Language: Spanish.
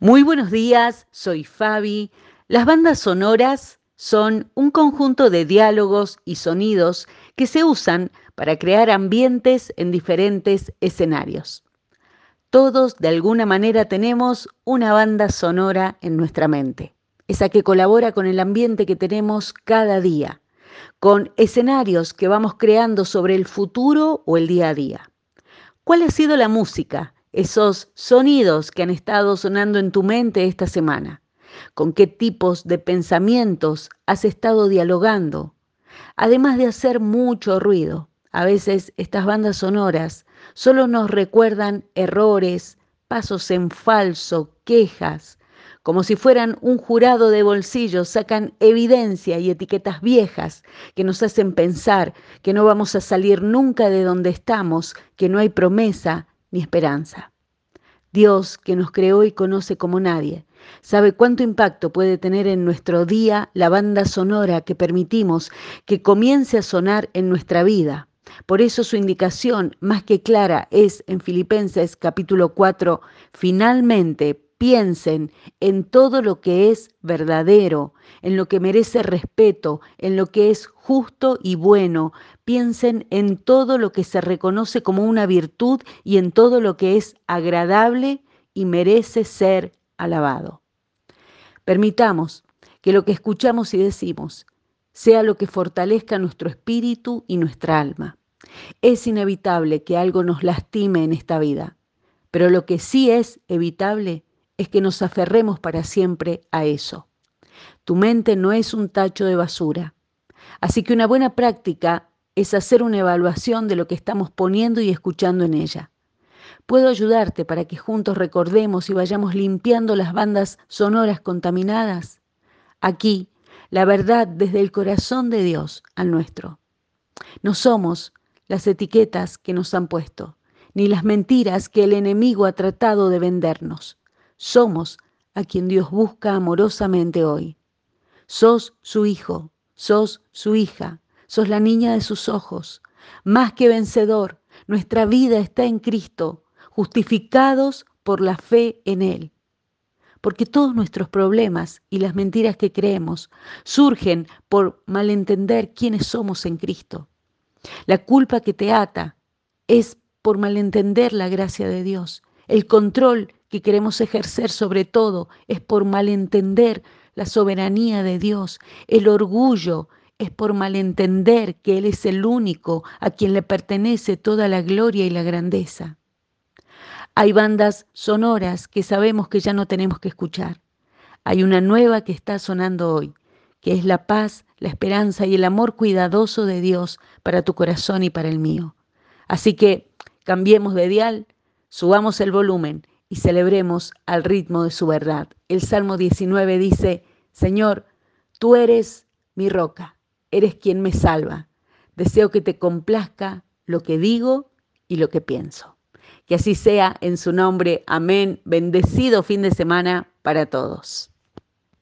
Muy buenos días, soy Fabi. Las bandas sonoras son un conjunto de diálogos y sonidos que se usan para crear ambientes en diferentes escenarios. Todos de alguna manera tenemos una banda sonora en nuestra mente, esa que colabora con el ambiente que tenemos cada día, con escenarios que vamos creando sobre el futuro o el día a día. ¿Cuál ha sido la música esos sonidos que han estado sonando en tu mente esta semana? ¿Con qué tipos de pensamientos has estado dialogando? Además de hacer mucho ruido, a veces estas bandas sonoras solo nos recuerdan errores, pasos en falso, quejas, como si fueran un jurado de bolsillo, sacan evidencia y etiquetas viejas que nos hacen pensar que no vamos a salir nunca de donde estamos, que no hay promesa, ni esperanza. Dios, que nos creó y conoce como nadie, sabe cuánto impacto puede tener en nuestro día la banda sonora que permitimos que comience a sonar en nuestra vida. Por eso su indicación más que clara es en Filipenses capítulo 4, finalmente piensen en todo lo que es verdadero, en lo que merece respeto, en lo que es justo y bueno. Piensen en todo lo que se reconoce como una virtud y en todo lo que es agradable y merece ser alabado. Permitamos que lo que escuchamos y decimos sea lo que fortalezca nuestro espíritu y nuestra alma. Es inevitable que algo nos lastime en esta vida, pero lo que sí es evitable es que nos aferremos para siempre a eso. Tu mente no es un tacho de basura. Así que una buena práctica es hacer una evaluación de lo que estamos poniendo y escuchando en ella. Puedo ayudarte para que juntos recordemos y vayamos limpiando las bandas sonoras contaminadas. Aquí, la verdad desde el corazón de Dios al nuestro. No somos las etiquetas que nos han puesto, ni las mentiras que el enemigo ha tratado de vendernos. Somos a quien Dios busca amorosamente hoy. Sos su hijo, sos su hija, sos la niña de sus ojos. Más que vencedor, nuestra vida está en Cristo, justificados por la fe en Él. Porque todos nuestros problemas y las mentiras que creemos surgen por malentender quiénes somos en Cristo. La culpa que te ata es por malentender la gracia de Dios. El control que queremos ejercer sobre todo es por malentender la soberanía de Dios. El orgullo es por malentender que Él es el único a quien le pertenece toda la gloria y la grandeza. Hay bandas sonoras que sabemos que ya no tenemos que escuchar. Hay una nueva que está sonando hoy, que es la paz, la esperanza y el amor cuidadoso de Dios para tu corazón y para el mío. Así que cambiemos de dial, subamos el volumen y celebremos al ritmo de su verdad. El Salmo 19 dice, Señor, tú eres mi roca, eres quien me salva. Deseo que te complazca lo que digo y lo que pienso. Que así sea en su nombre. Amén. Bendecido fin de semana para todos.